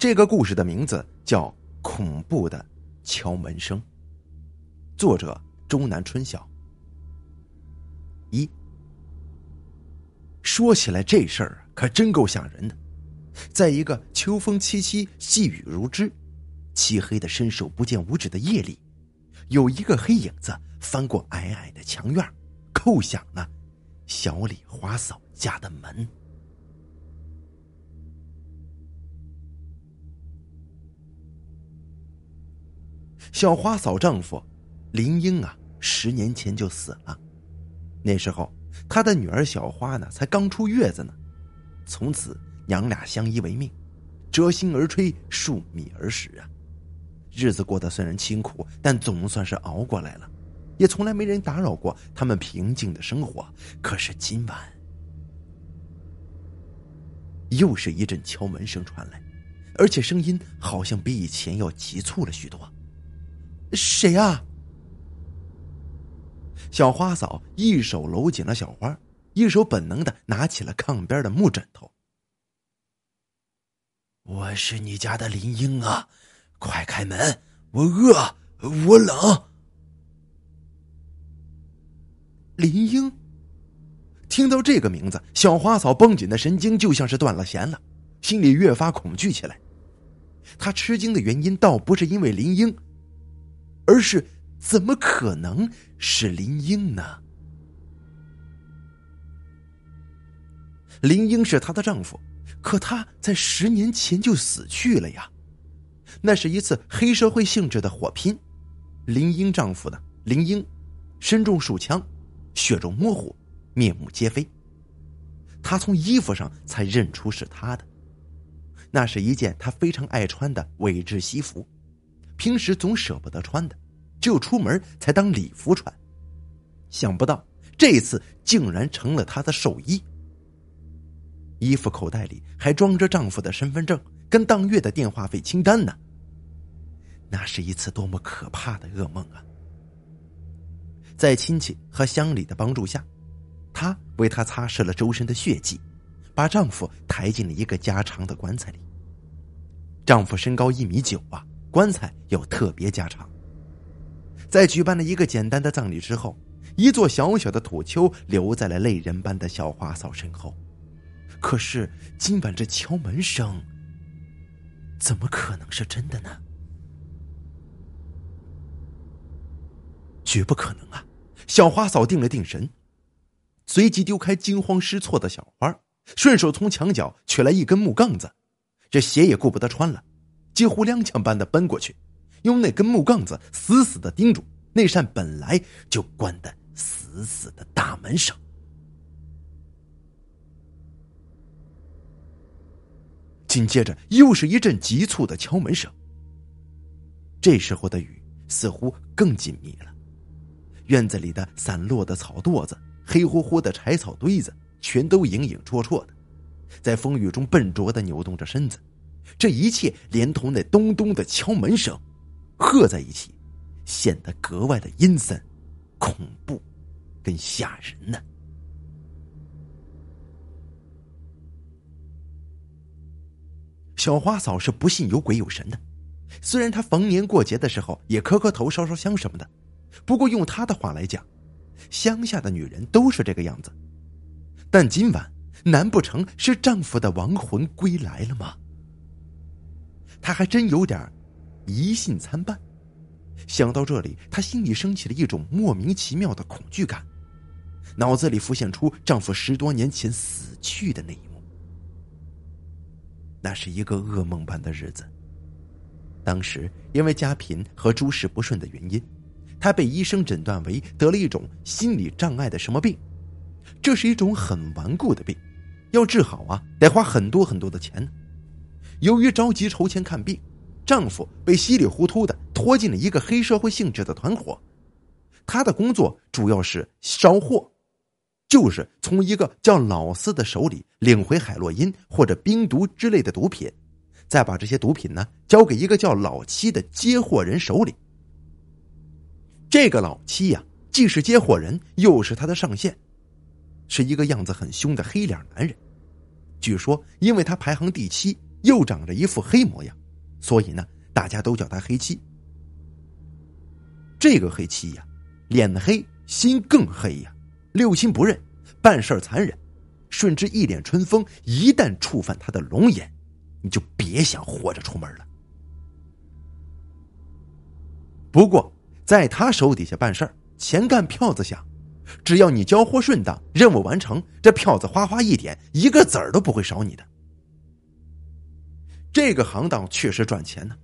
这个故事的名字叫《恐怖的敲门声》，作者周南春晓。一说起来，这事儿可真够吓人的。在一个秋风凄凄、细雨如织、漆黑的伸手不见五指的夜里，有一个黑影子翻过矮矮的墙院，叩响了小李花嫂家的门。小花嫂丈夫林英啊，十年前就死了。那时候，她的女儿小花呢，才刚出月子呢。从此，娘俩相依为命，折心而炊，数米而食啊。日子过得虽然清苦，但总算是熬过来了，也从来没人打扰过他们平静的生活。可是今晚，又是一阵敲门声传来，而且声音好像比以前要急促了许多。谁啊？小花嫂一手搂紧了小花，一手本能的拿起了炕边的木枕头。我是你家的林英啊，快开门！我饿，我冷。林英听到这个名字，小花嫂绷紧的神经就像是断了弦了，心里越发恐惧起来。她吃惊的原因倒不是因为林英。而是，怎么可能是林英呢？林英是她的丈夫，可他在十年前就死去了呀。那是一次黑社会性质的火拼，林英丈夫呢林英身中数枪，血肉模糊，面目皆非。他从衣服上才认出是他的，那是一件他非常爱穿的伪制西服。平时总舍不得穿的，只有出门才当礼服穿。想不到这次竟然成了她的寿衣。衣服口袋里还装着丈夫的身份证跟当月的电话费清单呢。那是一次多么可怕的噩梦啊！在亲戚和乡里的帮助下，她为他擦拭了周身的血迹，把丈夫抬进了一个加长的棺材里。丈夫身高一米九啊。棺材要特别加长。在举办了一个简单的葬礼之后，一座小小的土丘留在了泪人般的小花嫂身后。可是今晚这敲门声，怎么可能是真的呢？绝不可能啊！小花嫂定了定神，随即丢开惊慌失措的小花，顺手从墙角取来一根木杠子，这鞋也顾不得穿了。几乎踉跄般的奔过去，用那根木杠子死死的钉住那扇本来就关得死死的大门上。紧接着又是一阵急促的敲门声。这时候的雨似乎更紧密了，院子里的散落的草垛子、黑乎乎的柴草堆子，全都影影绰绰的，在风雨中笨拙的扭动着身子。这一切连同那咚咚的敲门声，合在一起，显得格外的阴森、恐怖，跟吓人呢。小花嫂是不信有鬼有神的，虽然她逢年过节的时候也磕磕头、烧烧香什么的，不过用她的话来讲，乡下的女人都是这个样子。但今晚，难不成是丈夫的亡魂归来了吗？她还真有点疑信参半，想到这里，她心里升起了一种莫名其妙的恐惧感，脑子里浮现出丈夫十多年前死去的那一幕。那是一个噩梦般的日子。当时因为家贫和诸事不顺的原因，她被医生诊断为得了一种心理障碍的什么病，这是一种很顽固的病，要治好啊，得花很多很多的钱。由于着急筹钱看病，丈夫被稀里糊涂的拖进了一个黑社会性质的团伙。他的工作主要是烧货，就是从一个叫老四的手里领回海洛因或者冰毒之类的毒品，再把这些毒品呢交给一个叫老七的接货人手里。这个老七呀，既是接货人，又是他的上线，是一个样子很凶的黑脸男人。据说，因为他排行第七。又长着一副黑模样，所以呢，大家都叫他黑七。这个黑七呀，脸黑，心更黑呀，六亲不认，办事残忍，顺治一脸春风，一旦触犯他的龙眼，你就别想活着出门了。不过，在他手底下办事儿，钱干票子响，只要你交货顺当，任务完成，这票子哗哗一点，一个子儿都不会少你的。这个行当确实赚钱呢，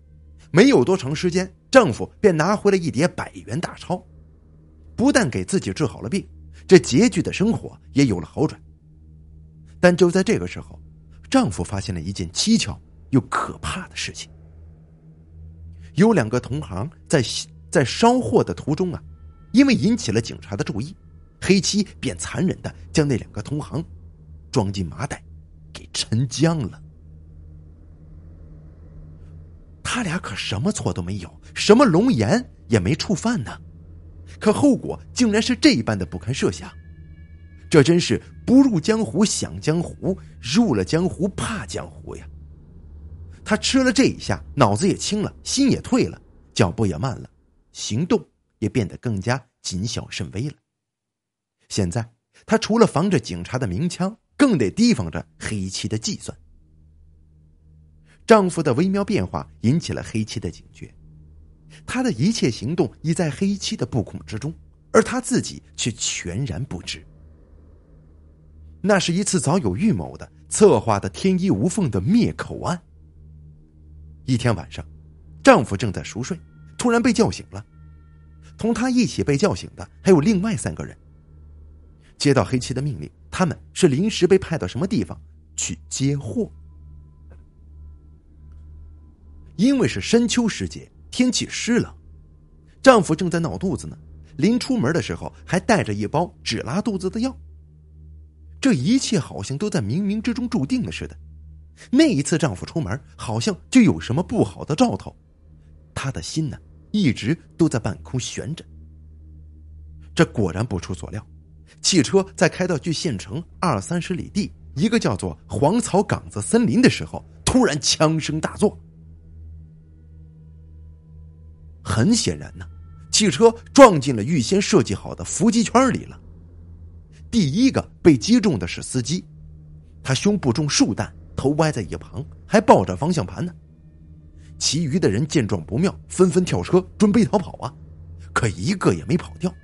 没有多长时间，丈夫便拿回了一叠百元大钞，不但给自己治好了病，这拮据的生活也有了好转。但就在这个时候，丈夫发现了一件蹊跷又可怕的事情：有两个同行在在烧货的途中啊，因为引起了警察的注意，黑七便残忍的将那两个同行装进麻袋，给沉江了。他俩可什么错都没有，什么龙颜也没触犯呢，可后果竟然是这一般的不堪设想。这真是不入江湖想江湖，入了江湖怕江湖呀！他吃了这一下，脑子也清了，心也退了，脚步也慢了，行动也变得更加谨小慎微了。现在他除了防着警察的鸣枪，更得提防着黑漆的计算。丈夫的微妙变化引起了黑七的警觉，他的一切行动已在黑七的布控之中，而他自己却全然不知。那是一次早有预谋的、策划的天衣无缝的灭口案。一天晚上，丈夫正在熟睡，突然被叫醒了。同他一起被叫醒的还有另外三个人。接到黑七的命令，他们是临时被派到什么地方去接货。因为是深秋时节，天气湿冷，丈夫正在闹肚子呢。临出门的时候，还带着一包止拉肚子的药。这一切好像都在冥冥之中注定了似的。那一次，丈夫出门好像就有什么不好的兆头，她的心呢，一直都在半空悬着。这果然不出所料，汽车在开到距县城二三十里地一个叫做黄草岗子森林的时候，突然枪声大作。很显然呢，汽车撞进了预先设计好的伏击圈里了。第一个被击中的是司机，他胸部中数弹，头歪在一旁，还抱着方向盘呢。其余的人见状不妙，纷纷跳车准备逃跑啊，可一个也没跑掉。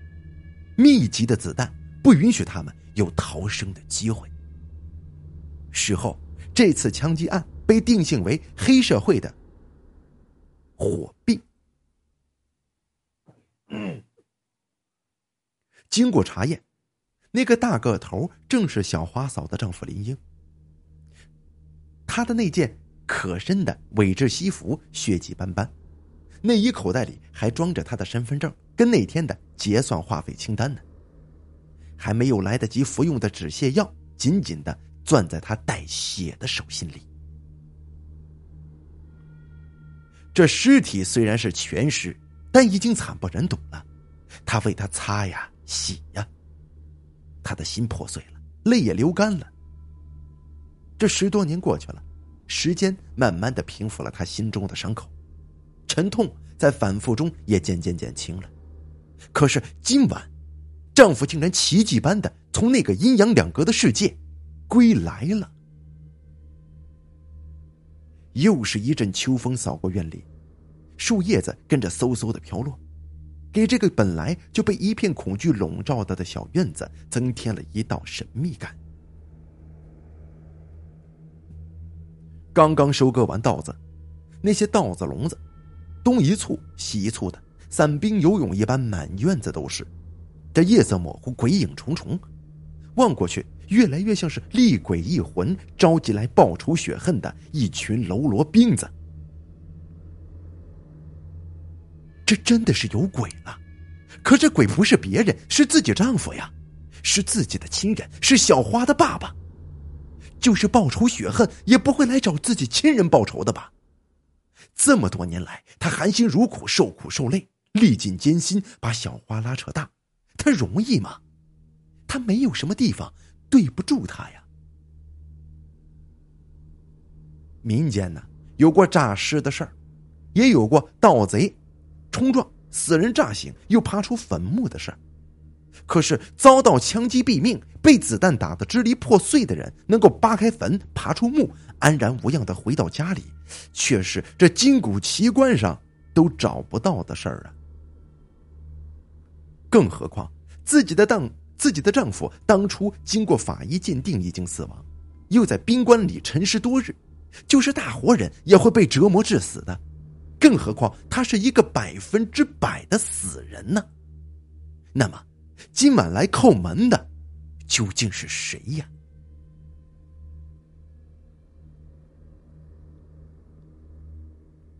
密集的子弹不允许他们有逃生的机会。事后，这次枪击案被定性为黑社会的火并。经过查验，那个大个头正是小花嫂的丈夫林英。他的那件可深的伪制西服血迹斑斑，内衣口袋里还装着他的身份证跟那天的结算话费清单呢。还没有来得及服用的止泻药紧紧的攥在他带血的手心里。这尸体虽然是全尸。但已经惨不忍睹了，他为他擦呀喜呀，他的心破碎了，泪也流干了。这十多年过去了，时间慢慢的平复了他心中的伤口，沉痛在反复中也渐渐减轻了。可是今晚，丈夫竟然奇迹般的从那个阴阳两隔的世界归来了。又是一阵秋风扫过院里。树叶子跟着嗖嗖的飘落，给这个本来就被一片恐惧笼罩着的小院子增添了一道神秘感。刚刚收割完稻子，那些稻子笼子，东一簇西一簇的，散兵游泳一般满院子都是。这夜色模糊，鬼影重重，望过去越来越像是厉鬼异魂召集来报仇雪恨的一群喽啰兵子。这真的是有鬼了，可这鬼不是别人，是自己丈夫呀，是自己的亲人，是小花的爸爸。就是报仇雪恨，也不会来找自己亲人报仇的吧？这么多年来，他含辛茹苦，受苦受累，历尽艰辛，把小花拉扯大，他容易吗？他没有什么地方对不住他呀。民间呢有过诈尸的事儿，也有过盗贼冲撞死人炸醒又爬出坟墓的事儿。可是遭到枪击毙命、被子弹打得支离破碎的人，能够扒开坟、爬出墓、安然无恙的回到家里，却是这金古奇观上都找不到的事儿啊！更何况自己的当自己的丈夫当初经过法医鉴定已经死亡，又在宾馆里沉尸多日，就是大活人也会被折磨致死的，更何况他是一个百分之百的死人呢？那么？今晚来叩门的究竟是谁呀？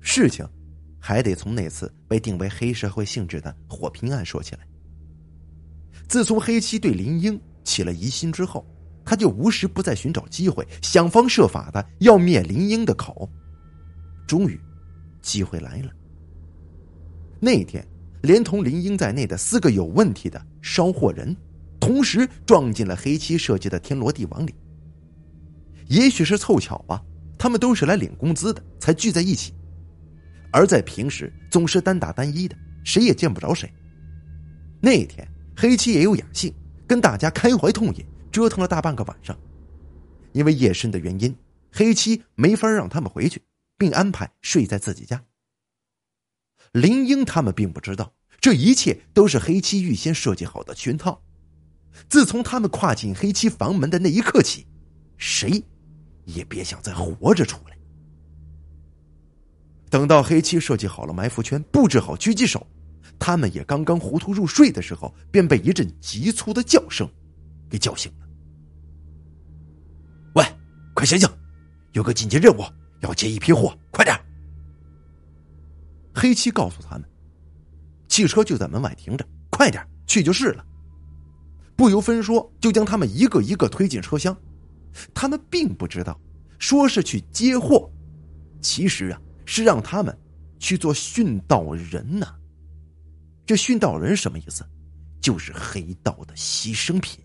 事情还得从那次被定为黑社会性质的火拼案说起来。自从黑七对林英起了疑心之后，他就无时不在寻找机会，想方设法的要灭林英的口。终于，机会来了。那天。连同林英在内的四个有问题的烧货人，同时撞进了黑七设计的天罗地网里。也许是凑巧吧，他们都是来领工资的，才聚在一起。而在平时总是单打单一的，谁也见不着谁。那天黑七也有雅兴，跟大家开怀痛饮，折腾了大半个晚上。因为夜深的原因，黑七没法让他们回去，并安排睡在自己家。林英他们并不知道，这一切都是黑七预先设计好的圈套。自从他们跨进黑七房门的那一刻起，谁也别想再活着出来。等到黑七设计好了埋伏圈，布置好狙击手，他们也刚刚糊涂入睡的时候，便被一阵急促的叫声给叫醒了。喂，快醒醒，有个紧急任务，要接一批货，快点！黑七告诉他们：“汽车就在门外停着，快点去就是了。”不由分说，就将他们一个一个推进车厢。他们并不知道，说是去接货，其实啊是让他们去做殉道人呢。这殉道人什么意思？就是黑道的牺牲品。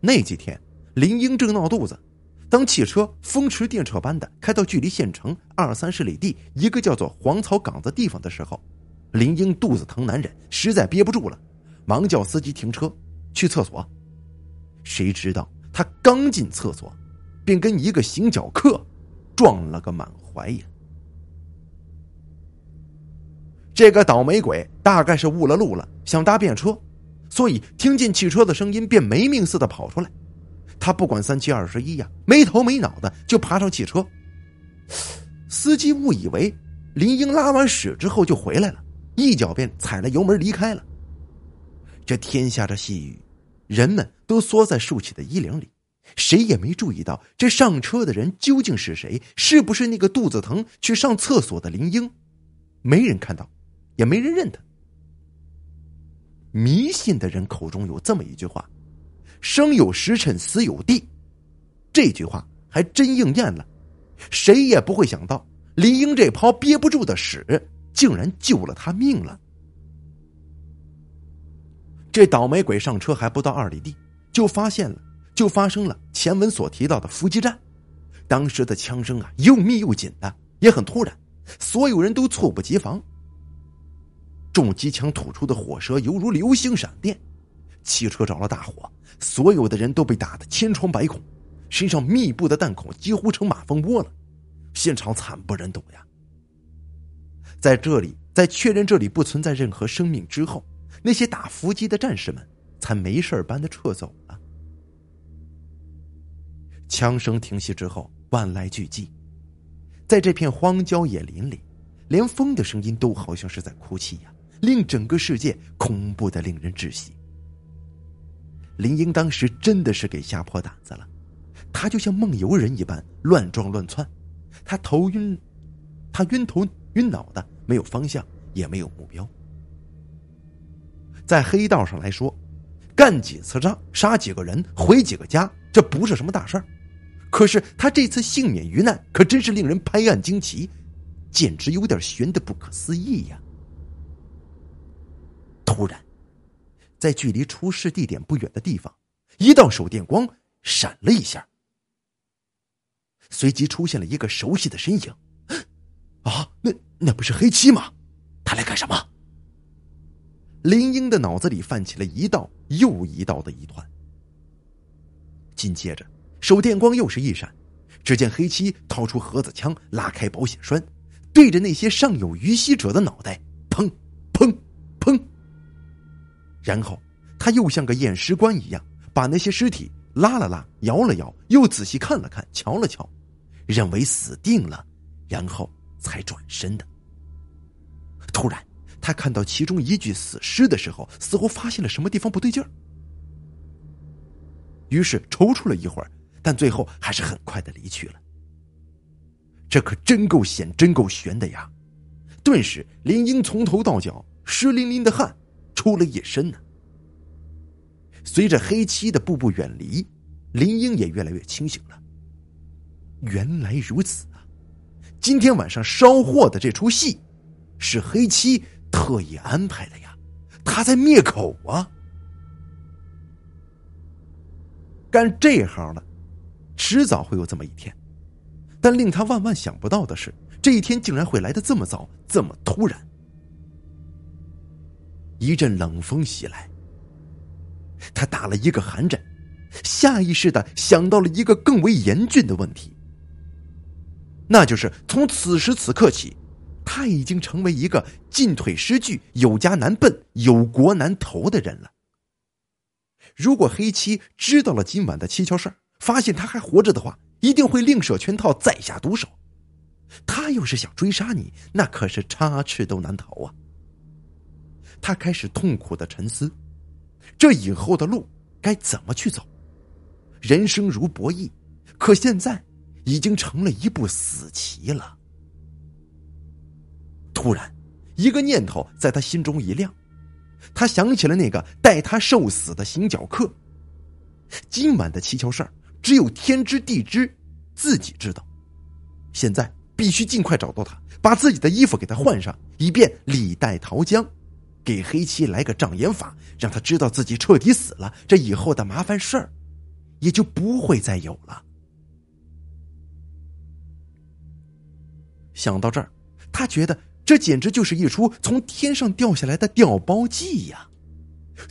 那几天，林英正闹肚子。当汽车风驰电掣般的开到距离县城二三十里地一个叫做黄草岗的地方的时候，林英肚子疼难忍，实在憋不住了，忙叫司机停车去厕所。谁知道他刚进厕所，便跟一个行脚客撞了个满怀呀！这个倒霉鬼大概是误了路了，想搭便车，所以听见汽车的声音便没命似的跑出来。他不管三七二十一呀，没头没脑的就爬上汽车。司机误以为林英拉完屎之后就回来了，一脚便踩了油门离开了。这天下着细雨，人们都缩在竖起的衣领里，谁也没注意到这上车的人究竟是谁，是不是那个肚子疼去上厕所的林英？没人看到，也没人认他。迷信的人口中有这么一句话。生有时辰，死有地，这句话还真应验了。谁也不会想到，林英这泡憋不住的屎，竟然救了他命了。这倒霉鬼上车还不到二里地，就发现了，就发生了前文所提到的伏击战。当时的枪声啊，又密又紧的，也很突然，所有人都猝不及防。重机枪吐出的火舌犹如流星闪电，汽车着了大火。所有的人都被打得千疮百孔，身上密布的弹孔几乎成马蜂窝了，现场惨不忍睹呀。在这里，在确认这里不存在任何生命之后，那些打伏击的战士们才没事般的撤走了。枪声停息之后，万籁俱寂，在这片荒郊野林里，连风的声音都好像是在哭泣呀，令整个世界恐怖的令人窒息。林英当时真的是给吓破胆子了，他就像梦游人一般乱撞乱窜，他头晕，他晕头晕脑的，没有方向，也没有目标。在黑道上来说，干几次仗，杀几个人，回几个家，这不是什么大事儿。可是他这次幸免于难，可真是令人拍案惊奇，简直有点悬的不可思议呀！突然。在距离出事地点不远的地方，一道手电光闪了一下，随即出现了一个熟悉的身影。啊，那那不是黑七吗？他来干什么？林英的脑子里泛起了一道又一道的疑团。紧接着，手电光又是一闪，只见黑七掏出盒子枪，拉开保险栓，对着那些尚有余息者的脑袋，砰砰砰。然后他又像个验尸官一样，把那些尸体拉了拉，摇了摇，又仔细看了看，瞧了瞧，认为死定了，然后才转身的。突然。他看到其中一具死尸的时候，似乎发现了什么地方不对劲儿，于是踌躇了一会儿，但最后还是很快的离去了。这可真够险，真够悬的呀！顿时，林英从头到脚湿淋淋的汗出了一身呢。随着黑漆的步步远离，林英也越来越清醒了。原来如此啊！今天晚上烧货的这出戏，是黑漆。特意安排的呀，他在灭口啊！干这行的，迟早会有这么一天。但令他万万想不到的是，这一天竟然会来的这么早，这么突然。一阵冷风袭来，他打了一个寒战，下意识的想到了一个更为严峻的问题，那就是从此时此刻起。他已经成为一个进退失据、有家难奔、有国难投的人了。如果黑七知道了今晚的蹊跷事儿，发现他还活着的话，一定会另设圈套，再下毒手。他要是想追杀你，那可是插翅都难逃啊！他开始痛苦的沉思，这以后的路该怎么去走？人生如博弈，可现在已经成了一步死棋了。突然，一个念头在他心中一亮，他想起了那个带他受死的行脚客。今晚的蹊跷事儿，只有天知地知，自己知道。现在必须尽快找到他，把自己的衣服给他换上，以便李代桃僵，给黑七来个障眼法，让他知道自己彻底死了，这以后的麻烦事儿，也就不会再有了。想到这儿，他觉得。这简直就是一出从天上掉下来的掉包计呀！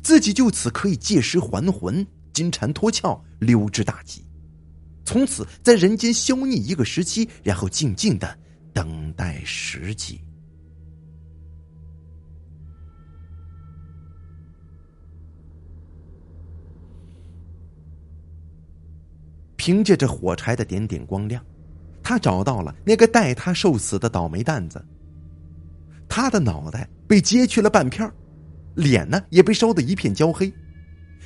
自己就此可以借尸还魂、金蝉脱壳、溜之大吉，从此在人间消匿一个时期，然后静静的等待时机。凭借着火柴的点点光亮，他找到了那个带他受死的倒霉蛋子。他的脑袋被揭去了半片脸呢也被烧得一片焦黑，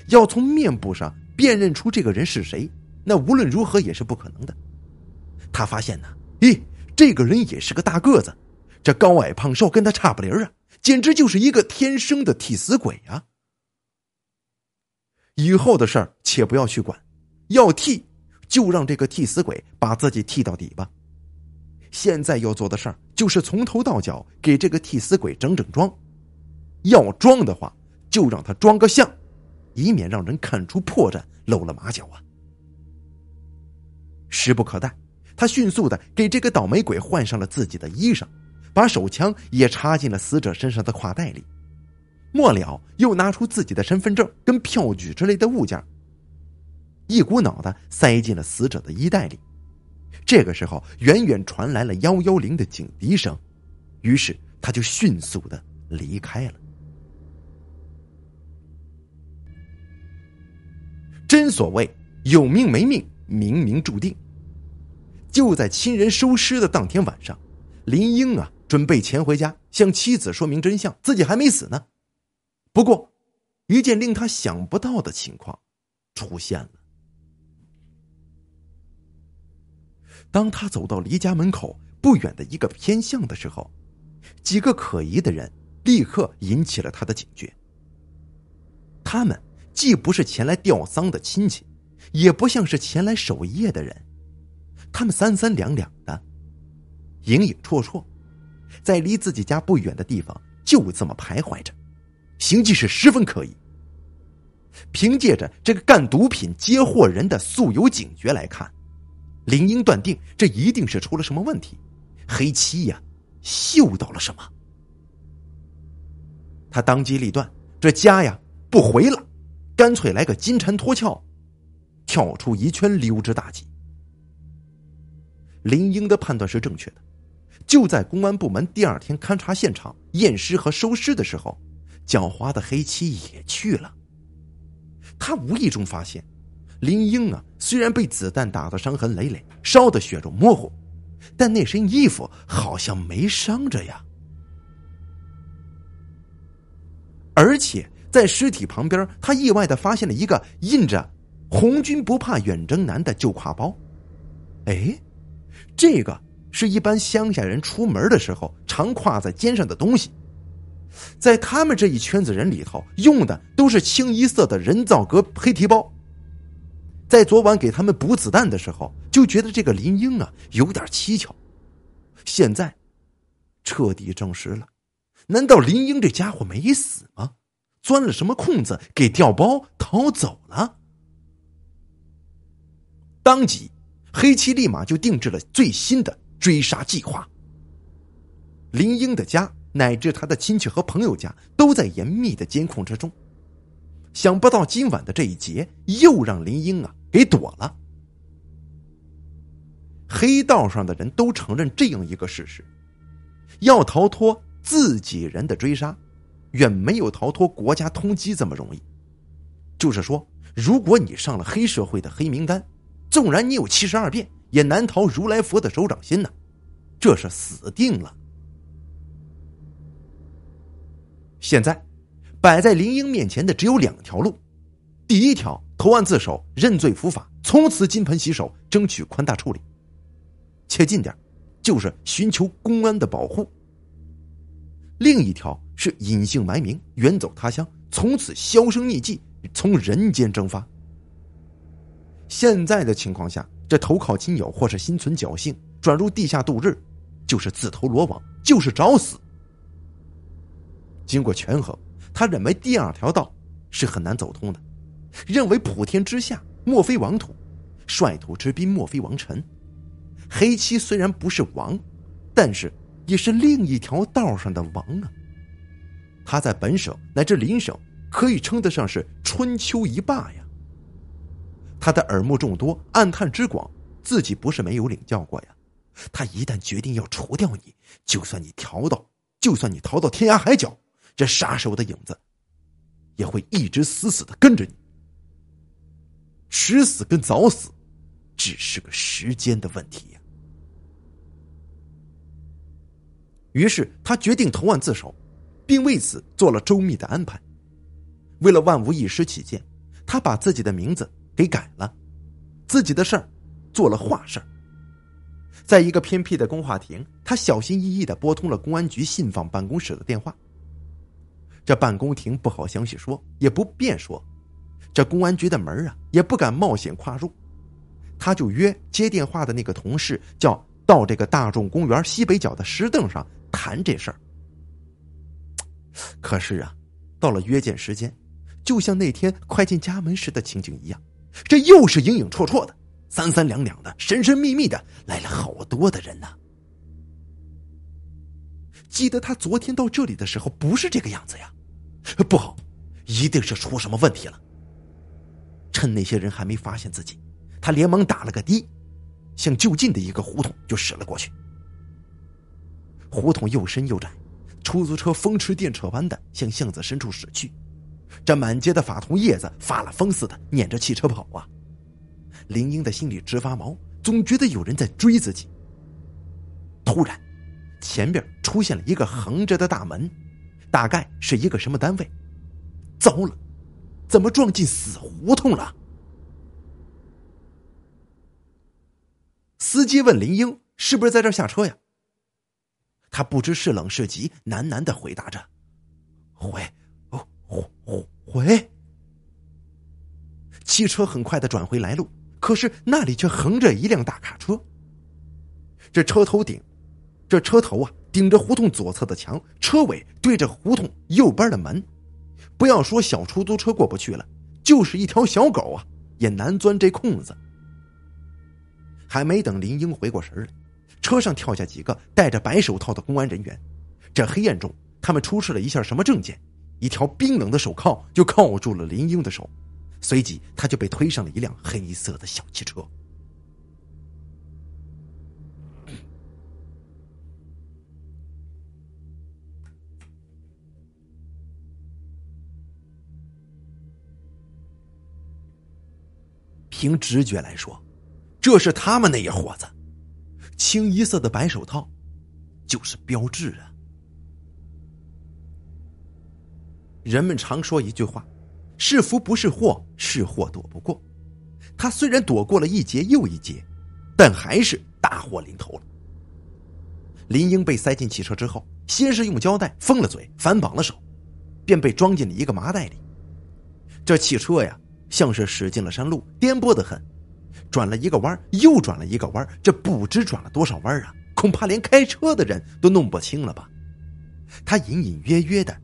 要从面部上辨认出这个人是谁，那无论如何也是不可能的。他发现呢，咦，这个人也是个大个子，这高矮胖瘦跟他差不离啊，简直就是一个天生的替死鬼啊！以后的事儿且不要去管，要替就让这个替死鬼把自己替到底吧。现在要做的事儿就是从头到脚给这个替死鬼整整装，要装的话就让他装个像，以免让人看出破绽露了马脚啊！时不可待，他迅速的给这个倒霉鬼换上了自己的衣裳，把手枪也插进了死者身上的挎带里，末了又拿出自己的身份证跟票据之类的物件，一股脑的塞进了死者的衣袋里。这个时候，远远传来了幺幺零的警笛声，于是他就迅速的离开了。真所谓有命没命，冥冥注定。就在亲人收尸的当天晚上，林英啊准备潜回家向妻子说明真相，自己还没死呢。不过，一件令他想不到的情况出现了。当他走到离家门口不远的一个偏巷的时候，几个可疑的人立刻引起了他的警觉。他们既不是前来吊丧的亲戚，也不像是前来守夜的人，他们三三两两的，影影绰绰，在离自己家不远的地方就这么徘徊着，行迹是十分可疑。凭借着这个干毒品接货人的素有警觉来看。林英断定这一定是出了什么问题，黑七呀，嗅到了什么。他当机立断，这家呀不回了，干脆来个金蝉脱壳，跳出一圈溜之大吉。林英的判断是正确的，就在公安部门第二天勘察现场、验尸和收尸的时候，狡猾的黑七也去了。他无意中发现。林英啊，虽然被子弹打得伤痕累累，烧得血肉模糊，但那身衣服好像没伤着呀。而且在尸体旁边，他意外的发现了一个印着“红军不怕远征难”的旧挎包。哎，这个是一般乡下人出门的时候常挎在肩上的东西，在他们这一圈子人里头，用的都是清一色的人造革黑皮包。在昨晚给他们补子弹的时候，就觉得这个林英啊有点蹊跷。现在彻底证实了，难道林英这家伙没死吗？钻了什么空子给调包逃走了？当即，黑七立马就定制了最新的追杀计划。林英的家乃至他的亲戚和朋友家都在严密的监控之中。想不到今晚的这一劫又让林英啊给躲了。黑道上的人都承认这样一个事实：要逃脱自己人的追杀，远没有逃脱国家通缉这么容易。就是说，如果你上了黑社会的黑名单，纵然你有七十二变，也难逃如来佛的手掌心呢，这是死定了。现在。摆在林英面前的只有两条路：第一条，投案自首，认罪伏法，从此金盆洗手，争取宽大处理；切近点，就是寻求公安的保护。另一条是隐姓埋名，远走他乡，从此销声匿迹，从人间蒸发。现在的情况下，这投靠亲友或是心存侥幸，转入地下度日，就是自投罗网，就是找死。经过权衡。他认为第二条道是很难走通的，认为普天之下莫非王土，率土之滨莫非王臣。黑七虽然不是王，但是也是另一条道上的王啊。他在本省乃至邻省可以称得上是春秋一霸呀。他的耳目众多，暗探之广，自己不是没有领教过呀。他一旦决定要除掉你，就算你逃到，就算你逃到天涯海角。这杀手的影子也会一直死死的跟着你，迟死跟早死只是个时间的问题呀。于是他决定投案自首，并为此做了周密的安排。为了万无一失起见，他把自己的名字给改了，自己的事儿做了话事儿。在一个偏僻的公话亭，他小心翼翼的拨通了公安局信访办公室的电话。这办公亭不好详细说，也不便说。这公安局的门啊，也不敢冒险跨入。他就约接电话的那个同事，叫到这个大众公园西北角的石凳上谈这事儿。可是啊，到了约见时间，就像那天快进家门时的情景一样，这又是影影绰绰的、三三两两的、神神秘秘的来了好多的人呢。记得他昨天到这里的时候不是这个样子呀。不好，一定是出什么问题了。趁那些人还没发现自己，他连忙打了个的，向就近的一个胡同就驶了过去。胡同又深又窄，出租车风驰电掣般的向巷子深处驶去。这满街的法桐叶子发了疯似的撵着汽车跑啊！林英的心里直发毛，总觉得有人在追自己。突然，前边出现了一个横着的大门。大概是一个什么单位？糟了，怎么撞进死胡同了？司机问林英：“是不是在这下车呀？”他不知是冷是急，喃喃的回答着：“回，哦，回，回。”汽车很快的转回来路，可是那里却横着一辆大卡车。这车头顶，这车头啊。顶着胡同左侧的墙，车尾对着胡同右边的门，不要说小出租车过不去了，就是一条小狗啊，也难钻这空子。还没等林英回过神来，车上跳下几个戴着白手套的公安人员。这黑暗中，他们出示了一下什么证件，一条冰冷的手铐就铐住了林英的手，随即他就被推上了一辆黑色的小汽车。凭直觉来说，这是他们那一伙子。清一色的白手套，就是标志啊。人们常说一句话：“是福不是祸，是祸躲不过。”他虽然躲过了一劫又一劫，但还是大祸临头了。林英被塞进汽车之后，先是用胶带封了嘴，反绑了手，便被装进了一个麻袋里。这汽车呀。像是驶进了山路，颠簸的很，转了一个弯又转了一个弯这不知转了多少弯啊！恐怕连开车的人都弄不清了吧？他隐隐约约的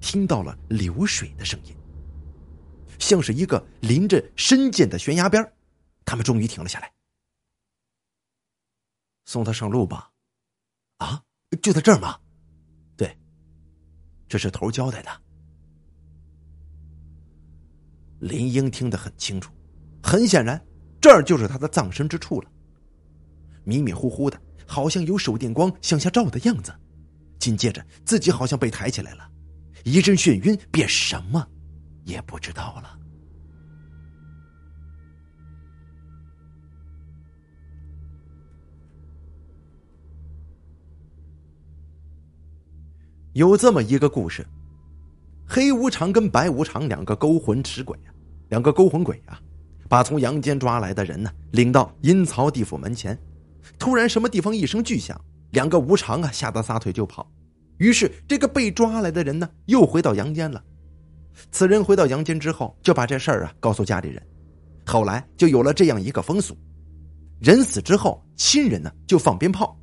听到了流水的声音，像是一个临着深涧的悬崖边他们终于停了下来。送他上路吧？啊，就在这儿吗？对，这是头交代的。林英听得很清楚，很显然，这儿就是他的葬身之处了。迷迷糊糊的，好像有手电光向下照的样子。紧接着，自己好像被抬起来了，一阵眩晕，便什么也不知道了。有这么一个故事。黑无常跟白无常两个勾魂使鬼啊，两个勾魂鬼啊，把从阳间抓来的人呢领到阴曹地府门前。突然，什么地方一声巨响，两个无常啊吓得撒腿就跑。于是，这个被抓来的人呢又回到阳间了。此人回到阳间之后，就把这事儿啊告诉家里人。后来就有了这样一个风俗：人死之后，亲人呢就放鞭炮，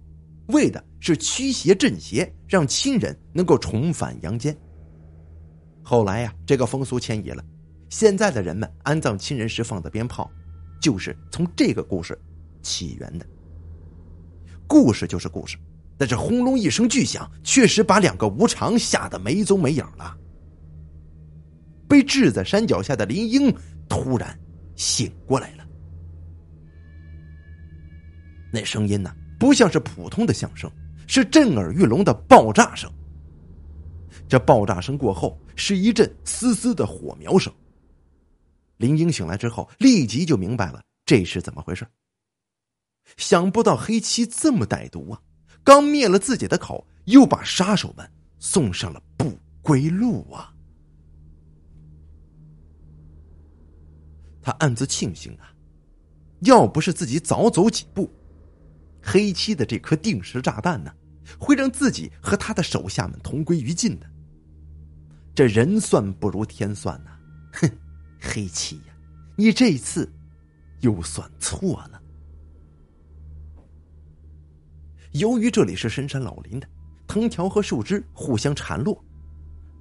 为的是驱邪镇邪，让亲人能够重返阳间。后来呀，这个风俗迁移了。现在的人们安葬亲人时放的鞭炮，就是从这个故事起源的。故事就是故事，但是轰隆一声巨响，确实把两个无常吓得没踪没影了。被置在山脚下的林英突然醒过来了。那声音呢，不像是普通的响声，是震耳欲聋的爆炸声。这爆炸声过后，是一阵嘶嘶的火苗声。林英醒来之后，立即就明白了这是怎么回事。想不到黑七这么歹毒啊！刚灭了自己的口，又把杀手们送上了不归路啊！他暗自庆幸啊，要不是自己早走几步，黑七的这颗定时炸弹呢，会让自己和他的手下们同归于尽的。这人算不如天算呐，哼，黑七呀，你这一次又算错了。由于这里是深山老林的，藤条和树枝互相缠络，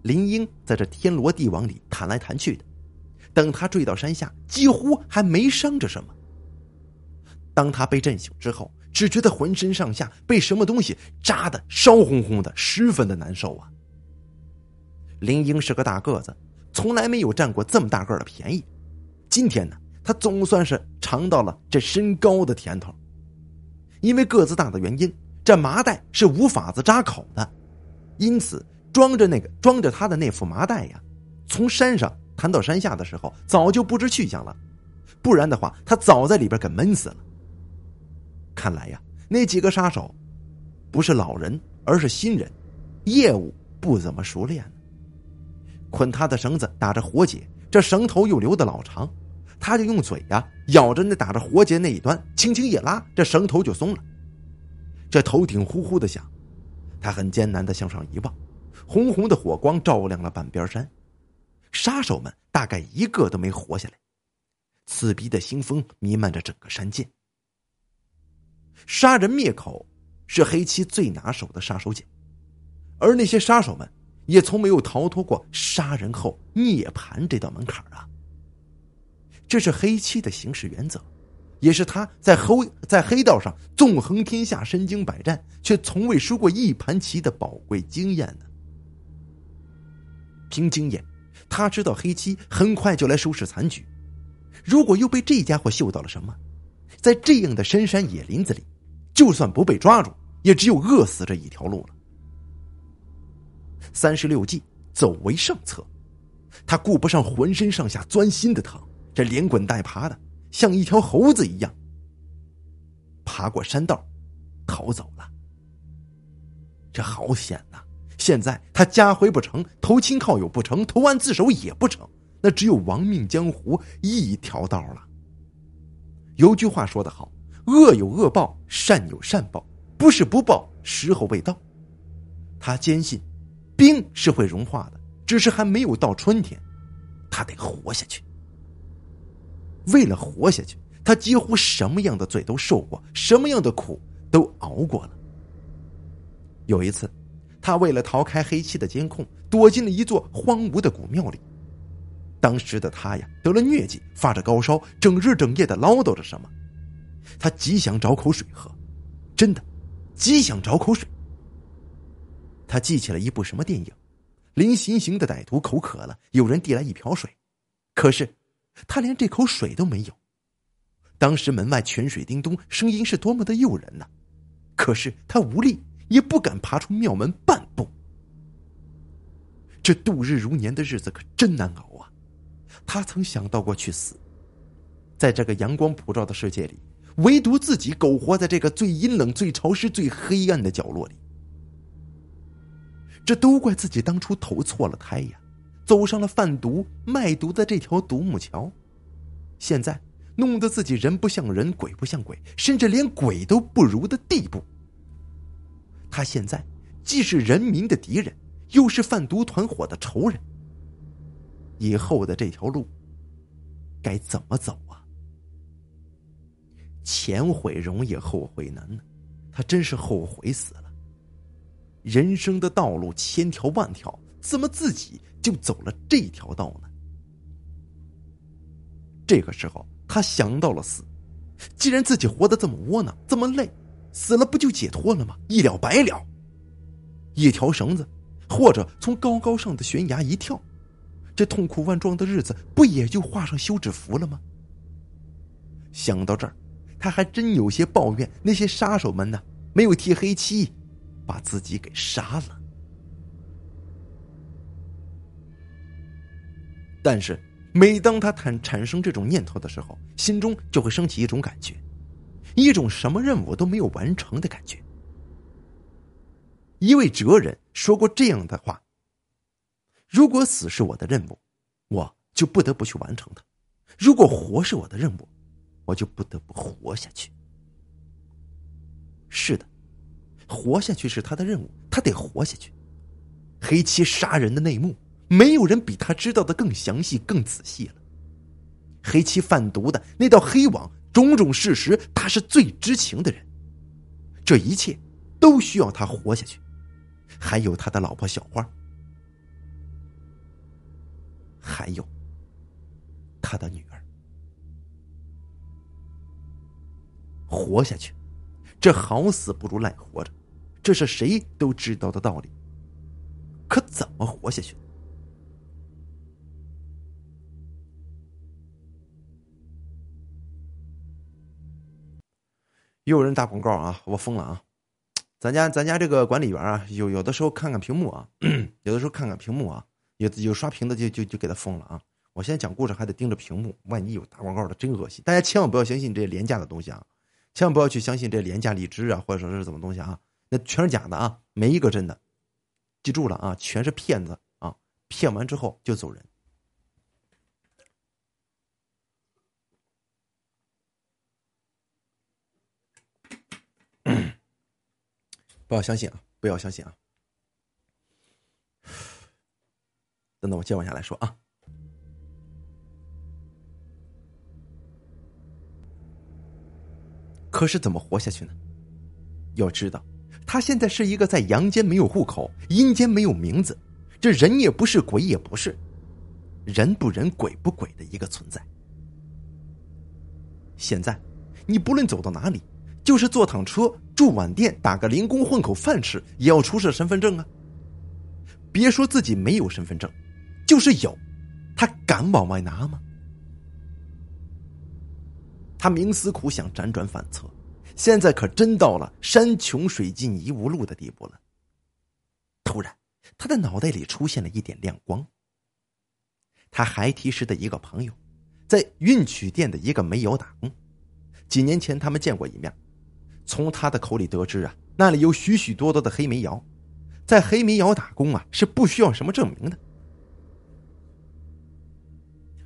林英在这天罗地网里弹来弹去的。等他坠到山下，几乎还没伤着什么。当他被震醒之后，只觉得浑身上下被什么东西扎的烧烘烘的，十分的难受啊。林英是个大个子，从来没有占过这么大个的便宜。今天呢，他总算是尝到了这身高的甜头。因为个子大的原因，这麻袋是无法子扎口的，因此装着那个装着他的那副麻袋呀，从山上弹到山下的时候，早就不知去向了。不然的话，他早在里边给闷死了。看来呀，那几个杀手不是老人，而是新人，业务不怎么熟练。捆他的绳子打着活结，这绳头又留的老长，他就用嘴呀咬着那打着活结那一端，轻轻一拉，这绳头就松了。这头顶呼呼的响，他很艰难的向上一望，红红的火光照亮了半边山，杀手们大概一个都没活下来。刺鼻的腥风弥漫着整个山涧。杀人灭口是黑七最拿手的杀手锏，而那些杀手们。也从没有逃脱过杀人后涅槃这道门槛啊！这是黑七的行事原则，也是他在黑在黑道上纵横天下、身经百战，却从未输过一盘棋的宝贵经验呢。凭经验，他知道黑七很快就来收拾残局。如果又被这家伙嗅到了什么，在这样的深山野林子里，就算不被抓住，也只有饿死这一条路了。三十六计，走为上策。他顾不上浑身上下钻心的疼，这连滚带爬的，像一条猴子一样爬过山道，逃走了。这好险呐！现在他家回不成，投亲靠友不成，投案自首也不成，那只有亡命江湖一条道了。有句话说得好：“恶有恶报，善有善报，不是不报，时候未到。”他坚信，冰是会融化的。只是还没有到春天，他得活下去。为了活下去，他几乎什么样的罪都受过，什么样的苦都熬过了。有一次，他为了逃开黑漆的监控，躲进了一座荒芜的古庙里。当时的他呀，得了疟疾，发着高烧，整日整夜的唠叨着什么。他极想找口水喝，真的，极想找口水。他记起了一部什么电影？临行刑的歹徒口渴了，有人递来一瓢水，可是他连这口水都没有。当时门外泉水叮咚，声音是多么的诱人呐！可是他无力，也不敢爬出庙门半步。这度日如年的日子可真难熬啊！他曾想到过去死，在这个阳光普照的世界里，唯独自己苟活在这个最阴冷、最潮湿、最黑暗的角落里。这都怪自己当初投错了胎呀，走上了贩毒卖毒的这条独木桥，现在弄得自己人不像人，鬼不像鬼，甚至连鬼都不如的地步。他现在既是人民的敌人，又是贩毒团伙的仇人。以后的这条路该怎么走啊？前悔容易，后悔难呢。他真是后悔死了。人生的道路千条万条，怎么自己就走了这条道呢？这个时候，他想到了死。既然自己活得这么窝囊，这么累，死了不就解脱了吗？一了百了。一条绳子，或者从高高上的悬崖一跳，这痛苦万状的日子不也就画上休止符了吗？想到这儿，他还真有些抱怨那些杀手们呢，没有贴黑漆。把自己给杀了，但是每当他产产生这种念头的时候，心中就会升起一种感觉，一种什么任务都没有完成的感觉。一位哲人说过这样的话：“如果死是我的任务，我就不得不去完成它；如果活是我的任务，我就不得不活下去。”是的。活下去是他的任务，他得活下去。黑七杀人的内幕，没有人比他知道的更详细、更仔细了。黑七贩毒的那道黑网，种种事实，他是最知情的人。这一切都需要他活下去，还有他的老婆小花，还有他的女儿，活下去，这好死不如赖活着。这是谁都知道的道理，可怎么活下去？又有人打广告啊！我疯了啊！咱家咱家这个管理员啊，有 有的时候看看屏幕啊，有的时候看看屏幕啊，有有刷屏的就就就给他封了啊！我现在讲故事还得盯着屏幕，万一有打广告的，真恶心！大家千万不要相信这些廉价的东西啊，千万不要去相信这廉价荔枝啊，或者说是什么东西啊！那全是假的啊，没一个真的，记住了啊，全是骗子啊！骗完之后就走人，不要相信啊！不要相信啊！等等，我接往下来说啊。可是怎么活下去呢？要知道。他现在是一个在阳间没有户口、阴间没有名字，这人也不是鬼也不是，人不人鬼不鬼的一个存在。现在，你不论走到哪里，就是坐趟车、住晚店、打个零工混口饭吃，也要出示身份证啊。别说自己没有身份证，就是有，他敢往外拿吗？他冥思苦想，辗转反侧，现在可真到了山穷水尽疑无路的地步了。突然，他的脑袋里出现了一点亮光。他孩提时的一个朋友，在运取店的一个煤窑打工，几年前他们见过一面。从他的口里得知啊，那里有许许多多的黑煤窑。在黑煤窑打工啊，是不需要什么证明的。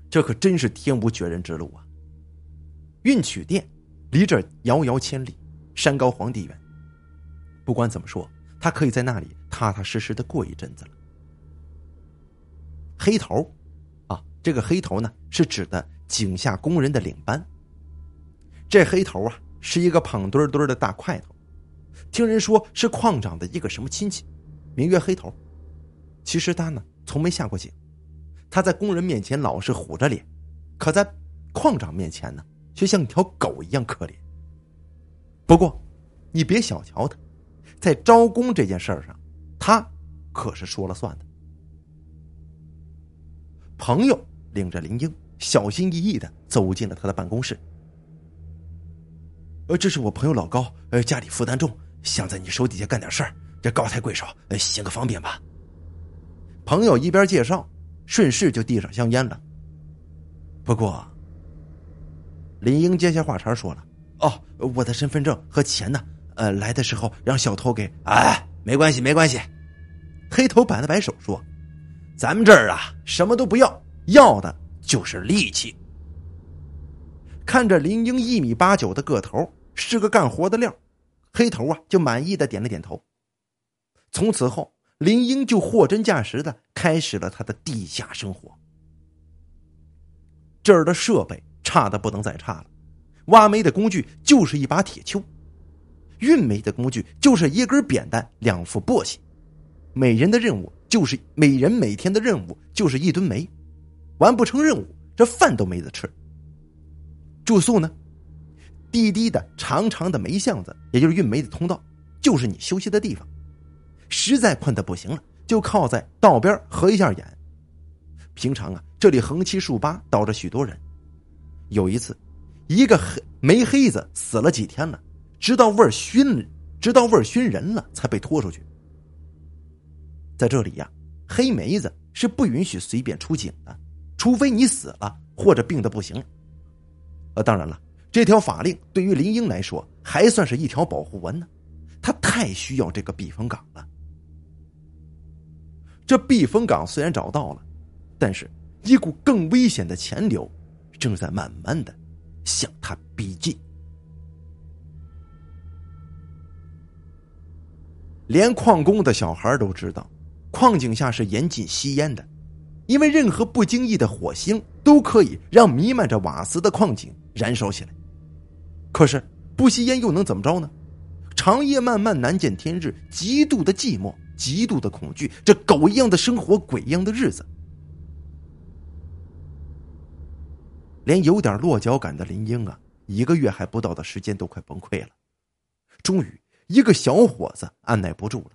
这可真是天无绝人之路啊！运取店离这遥遥千里，山高皇帝远。不管怎么说，他可以在那里踏踏实实的过一阵子了。黑头，啊，这个黑头呢，是指的井下工人的领班。这黑头啊，是一个胖墩墩的大块头，听人说是矿长的一个什么亲戚。名曰黑头，其实他呢从没下过井，他在工人面前老是虎着脸，可在矿长面前呢却像条狗一样可怜。不过，你别小瞧他，在招工这件事上，他可是说了算的。朋友领着林英小心翼翼的走进了他的办公室。呃，这是我朋友老高，呃，家里负担重，想在你手底下干点事儿。这高抬贵手，行个方便吧。朋友一边介绍，顺势就递上香烟了。不过，林英接下话茬说了：“哦，我的身份证和钱呢？呃，来的时候让小偷给……哎，没关系，没关系。”黑头摆了摆手说：“咱们这儿啊，什么都不要，要的就是力气。”看着林英一米八九的个头，是个干活的料，黑头啊就满意的点了点头。从此后，林英就货真价实的开始了他的地下生活。这儿的设备差的不能再差了，挖煤的工具就是一把铁锹，运煤的工具就是一根扁担、两副簸箕，每人的任务就是每人每天的任务就是一吨煤，完不成任务，这饭都没得吃。住宿呢，低低的、长长的煤巷子，也就是运煤的通道，就是你休息的地方。实在困得不行了，就靠在道边合一下眼。平常啊，这里横七竖八倒着许多人。有一次，一个黑煤黑子死了几天了，直到味儿熏，直到味儿熏人了，才被拖出去。在这里呀，黑梅子是不允许随便出警的，除非你死了或者病的不行。呃，当然了，这条法令对于林英来说还算是一条保护文呢，他太需要这个避风港了。这避风港虽然找到了，但是一股更危险的潜流正在慢慢的向他逼近。连矿工的小孩都知道，矿井下是严禁吸烟的，因为任何不经意的火星都可以让弥漫着瓦斯的矿井燃烧起来。可是不吸烟又能怎么着呢？长夜漫漫，难见天日，极度的寂寞。极度的恐惧，这狗一样的生活，鬼一样的日子，连有点落脚感的林英啊，一个月还不到的时间都快崩溃了。终于，一个小伙子按耐不住了，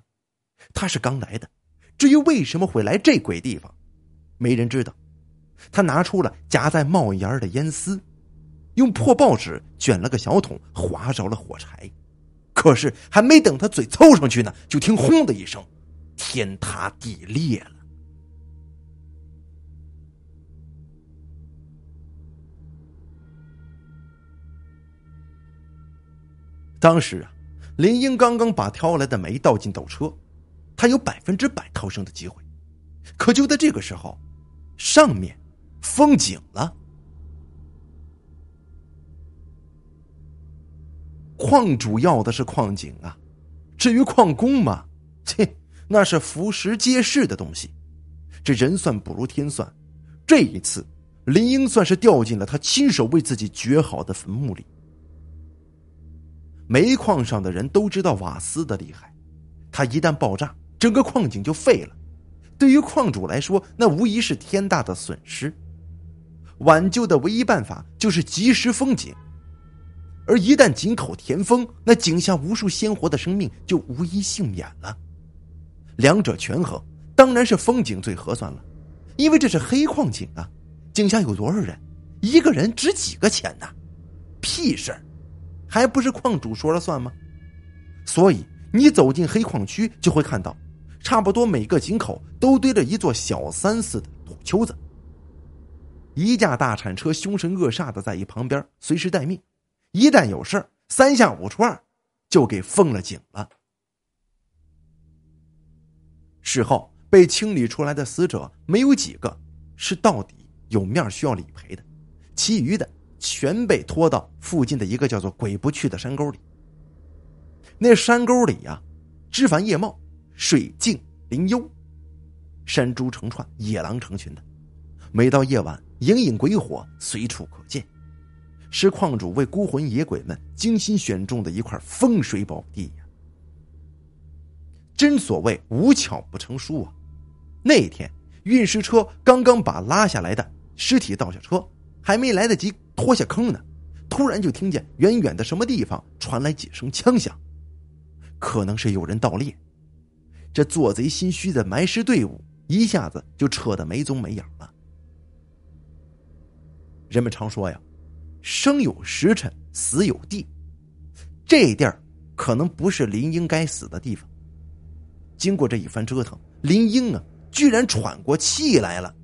他是刚来的，至于为什么会来这鬼地方，没人知道。他拿出了夹在帽檐的烟丝，用破报纸卷了个小桶，划着了火柴。可是还没等他嘴凑上去呢，就听“轰”的一声，天塌地裂了。当时啊，林英刚刚把挑来的煤倒进斗车，他有百分之百逃生的机会。可就在这个时候，上面封井了。矿主要的是矿井啊，至于矿工嘛，切，那是浮石皆是的东西。这人算不如天算，这一次，林英算是掉进了他亲手为自己掘好的坟墓里。煤矿上的人都知道瓦斯的厉害，它一旦爆炸，整个矿井就废了。对于矿主来说，那无疑是天大的损失。挽救的唯一办法就是及时封井。而一旦井口填封，那井下无数鲜活的生命就无一幸免了。两者权衡，当然是封井最合算了，因为这是黑矿井啊，井下有多少人，一个人值几个钱呢？屁事儿，还不是矿主说了算吗？所以你走进黑矿区，就会看到，差不多每个井口都堆着一座小山似的土丘子。一架大铲车凶神恶煞的在一旁边，随时待命。一旦有事三下五除二就给封了井了。事后被清理出来的死者没有几个是到底有面需要理赔的，其余的全被拖到附近的一个叫做“鬼不去”的山沟里。那山沟里呀，枝繁叶茂，水静林幽，山猪成串，野狼成群的。每到夜晚，隐隐鬼火随处可见。是矿主为孤魂野鬼们精心选中的一块风水宝地呀！真所谓无巧不成书啊！那天运尸车刚刚把拉下来的尸体倒下车，还没来得及脱下坑呢，突然就听见远远的什么地方传来几声枪响，可能是有人盗猎。这做贼心虚的埋尸队伍一下子就撤得没踪没影了。人们常说呀。生有时辰，死有地。这地儿可能不是林英该死的地方。经过这一番折腾，林英啊，居然喘过气来了。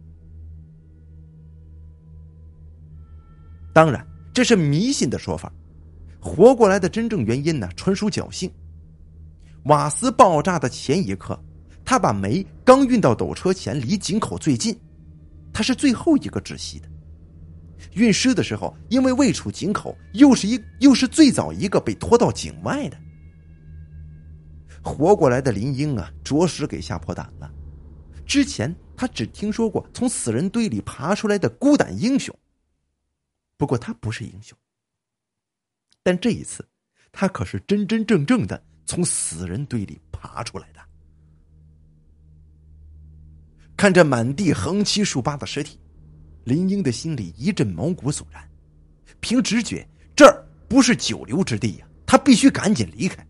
当然，这是迷信的说法。活过来的真正原因呢，纯属侥幸。瓦斯爆炸的前一刻，他把煤刚运到斗车前，离井口最近，他是最后一个窒息的。运尸的时候，因为未处井口，又是一又是最早一个被拖到井外的，活过来的林英啊，着实给吓破胆了。之前他只听说过从死人堆里爬出来的孤胆英雄，不过他不是英雄。但这一次，他可是真真正正的从死人堆里爬出来的。看着满地横七竖八的尸体。林英的心里一阵毛骨悚然，凭直觉，这儿不是久留之地呀，他必须赶紧离开。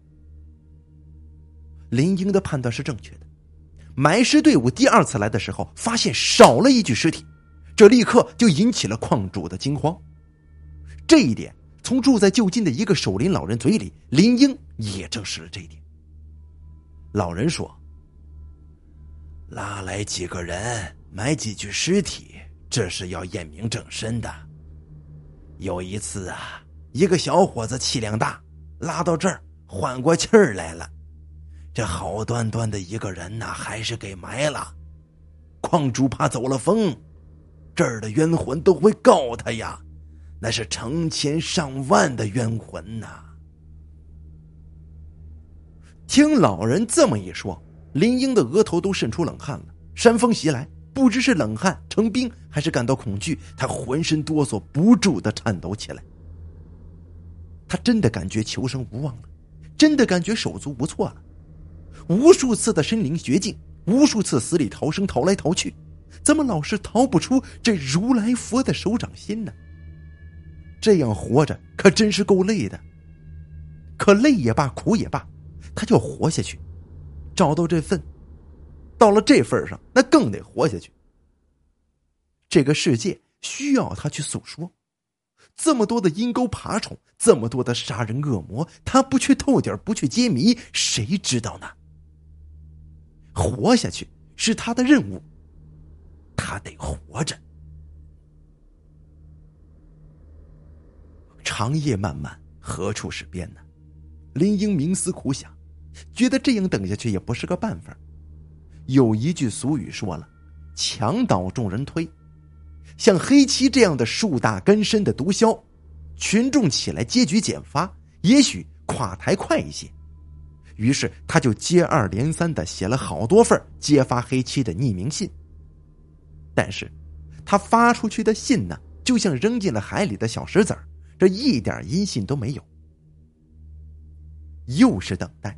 林英的判断是正确的，埋尸队伍第二次来的时候，发现少了一具尸体，这立刻就引起了矿主的惊慌。这一点从住在就近的一个守林老人嘴里，林英也证实了这一点。老人说：“拉来几个人，埋几具尸体。”这是要验明正身的。有一次啊，一个小伙子气量大，拉到这儿缓过气儿来了。这好端端的一个人呐，还是给埋了。矿主怕走了风，这儿的冤魂都会告他呀，那是成千上万的冤魂呐。听老人这么一说，林英的额头都渗出冷汗了。山风袭来。不知是冷汗成冰，还是感到恐惧，他浑身哆嗦，不住的颤抖起来。他真的感觉求生无望了，真的感觉手足无措了。无数次的身临绝境，无数次死里逃生，逃来逃去，怎么老是逃不出这如来佛的手掌心呢？这样活着可真是够累的。可累也罢，苦也罢，他就要活下去，找到这份。到了这份上，那更得活下去。这个世界需要他去诉说，这么多的阴沟爬虫，这么多的杀人恶魔，他不去透底不去揭谜，谁知道呢？活下去是他的任务，他得活着。长夜漫漫，何处是边呢？林英冥思苦想，觉得这样等下去也不是个办法。有一句俗语说了：“墙倒众人推。”像黑漆这样的树大根深的毒枭，群众起来揭举检发，也许垮台快一些。于是他就接二连三的写了好多份揭发黑漆的匿名信。但是，他发出去的信呢，就像扔进了海里的小石子儿，这一点音信都没有。又是等待，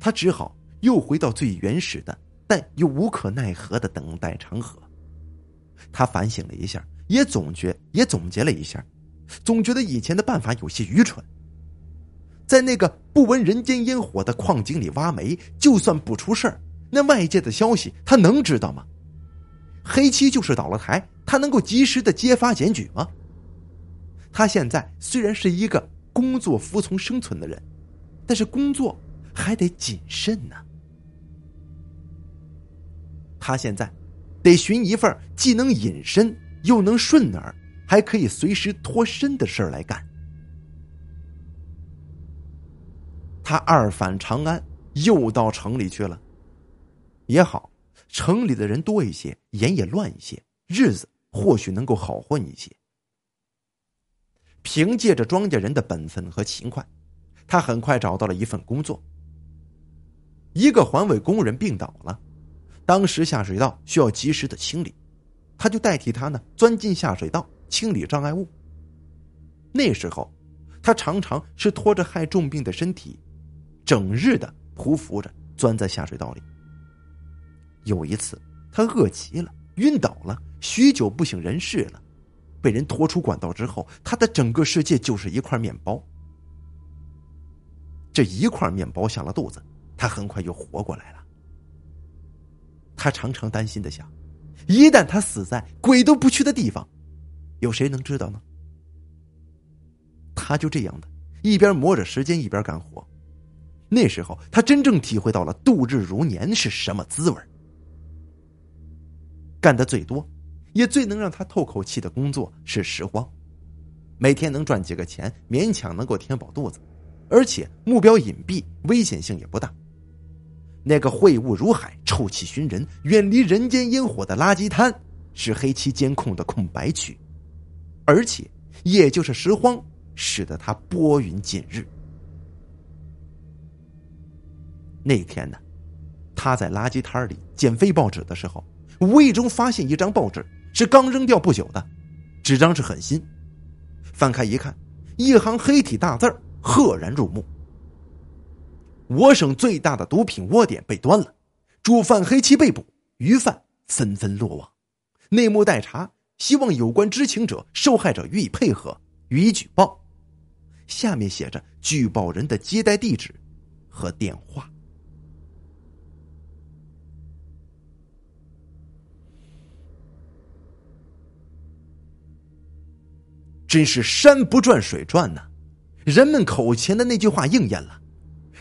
他只好又回到最原始的。但又无可奈何的等待长河。他反省了一下，也总结也总结了一下，总觉得以前的办法有些愚蠢。在那个不闻人间烟火的矿井里挖煤，就算不出事儿，那外界的消息他能知道吗？黑七就是倒了台，他能够及时的揭发检举吗？他现在虽然是一个工作服从生存的人，但是工作还得谨慎呢。他现在得寻一份既能隐身又能顺耳，还可以随时脱身的事儿来干。他二返长安，又到城里去了。也好，城里的人多一些，眼也乱一些，日子或许能够好混一些。凭借着庄稼人的本分和勤快，他很快找到了一份工作。一个环卫工人病倒了，当时下水道需要及时的清理，他就代替他呢钻进下水道清理障碍物。那时候，他常常是拖着害重病的身体。整日的匍匐着钻在下水道里。有一次，他饿极了，晕倒了，许久不省人事了。被人拖出管道之后，他的整个世界就是一块面包。这一块面包下了肚子，他很快就活过来了。他常常担心的想：一旦他死在鬼都不去的地方，有谁能知道呢？他就这样的，一边磨着时间，一边干活。那时候，他真正体会到了度日如年是什么滋味干的最多，也最能让他透口气的工作是拾荒，每天能赚几个钱，勉强能够填饱肚子，而且目标隐蔽，危险性也不大。那个秽物如海、臭气熏人、远离人间烟火的垃圾滩，是黑漆监控的空白区，而且也就是拾荒，使得他拨云见日。那天呢，他在垃圾摊里捡废报纸的时候，无意中发现一张报纸，是刚扔掉不久的，纸张是很新。翻开一看，一行黑体大字赫然入目：“我省最大的毒品窝点被端了，主犯黑七被捕，余犯纷纷落网。内幕待查，希望有关知情者、受害者予以配合，予以举报。”下面写着举报人的接待地址和电话。真是山不转水转呐！人们口前的那句话应验了：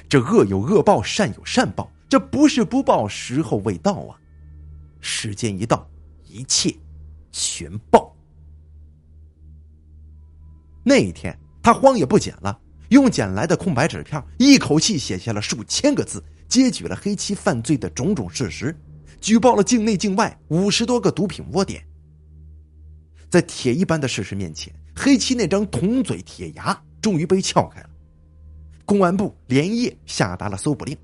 这恶有恶报，善有善报，这不是不报，时候未到啊！时间一到，一切全报。那一天，他慌也不捡了，用捡来的空白纸片，一口气写下了数千个字，揭举了黑七犯罪的种种事实，举报了境内境外五十多个毒品窝点。在铁一般的事实面前。黑七那张铜嘴铁牙终于被撬开了，公安部连夜下达了搜捕令，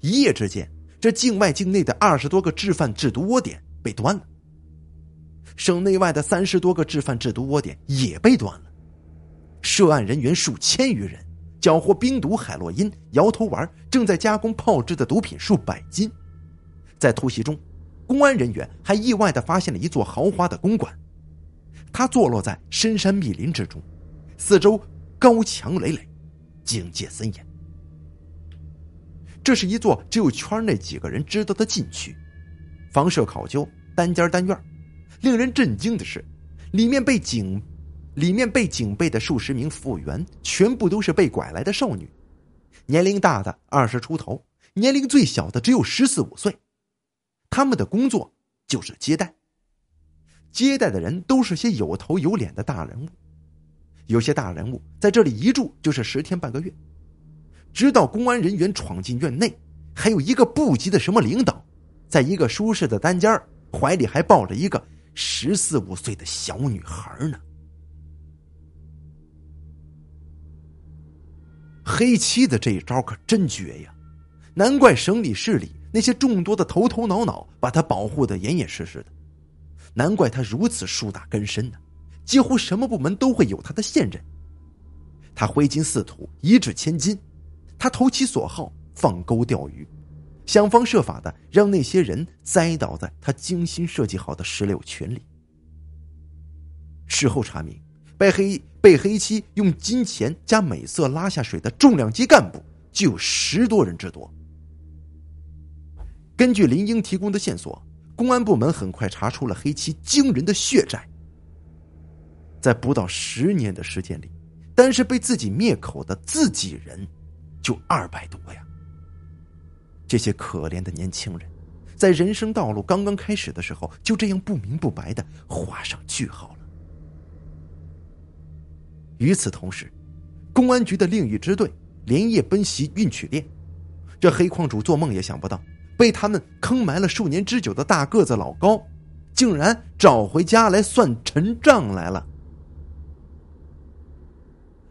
一夜之间，这境外境内的二十多个制贩制毒窝点被端了，省内外的三十多个制贩制毒窝点也被端了，涉案人员数千余人，缴获冰毒、海洛因、摇头丸，正在加工炮制的毒品数百斤，在突袭中，公安人员还意外的发现了一座豪华的公馆。它坐落在深山密林之中，四周高墙累累，警戒森严。这是一座只有圈内几个人知道的禁区，房舍考究，单间单院。令人震惊的是，里面被警，里面被警备的数十名服务员全部都是被拐来的少女，年龄大的二十出头，年龄最小的只有十四五岁。他们的工作就是接待。接待的人都是些有头有脸的大人物，有些大人物在这里一住就是十天半个月，直到公安人员闯进院内，还有一个部级的什么领导，在一个舒适的单间怀里还抱着一个十四五岁的小女孩呢。黑七的这一招可真绝呀，难怪省里市里那些众多的头头脑脑把他保护的严严实实的。难怪他如此树大根深呢，几乎什么部门都会有他的线人。他挥金似土，一掷千金，他投其所好，放钩钓鱼，想方设法的让那些人栽倒在他精心设计好的石榴群里。事后查明，被黑被黑七用金钱加美色拉下水的重量级干部就有十多人之多。根据林英提供的线索，公安部门很快查出了黑七惊人的血债。在不到十年的时间里，单是被自己灭口的自己人，就二百多呀。这些可怜的年轻人，在人生道路刚刚开始的时候，就这样不明不白的画上句号了。与此同时，公安局的另一支队连夜奔袭运取店，这黑矿主做梦也想不到。被他们坑埋了数年之久的大个子老高，竟然找回家来算陈账来了。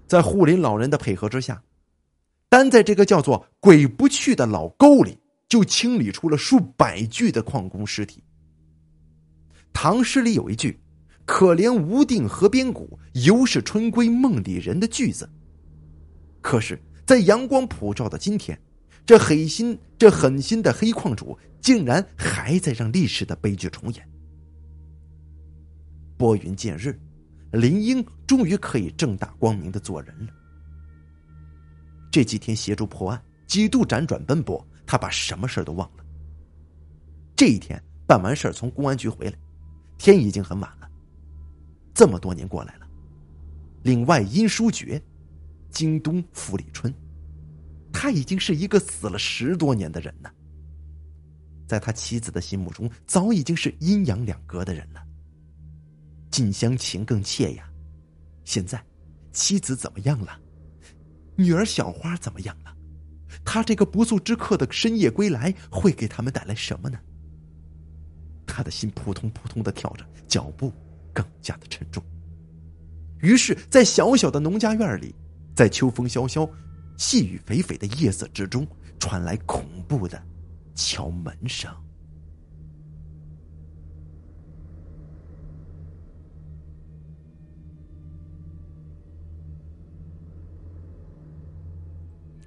在护林老人的配合之下，单在这个叫做“鬼不去”的老沟里，就清理出了数百具的矿工尸体。唐诗里有一句：“可怜无定河边骨，犹是春闺梦里人”的句子。可是，在阳光普照的今天。这狠心，这狠心的黑矿主竟然还在让历史的悲剧重演。拨云见日，林英终于可以正大光明的做人了。这几天协助破案，几度辗转奔波，他把什么事都忘了。这一天办完事从公安局回来，天已经很晚了。这么多年过来了，领外音书绝，京东傅立春。他已经是一个死了十多年的人了，在他妻子的心目中，早已经是阴阳两隔的人了。近乡情更怯呀，现在妻子怎么样了？女儿小花怎么样了？他这个不速之客的深夜归来会给他们带来什么呢？他的心扑通扑通的跳着，脚步更加的沉重。于是，在小小的农家院里，在秋风萧萧。细雨霏霏的夜色之中，传来恐怖的敲门声。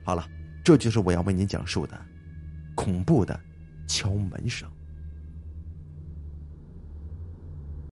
好了，这就是我要为您讲述的恐怖的敲门声。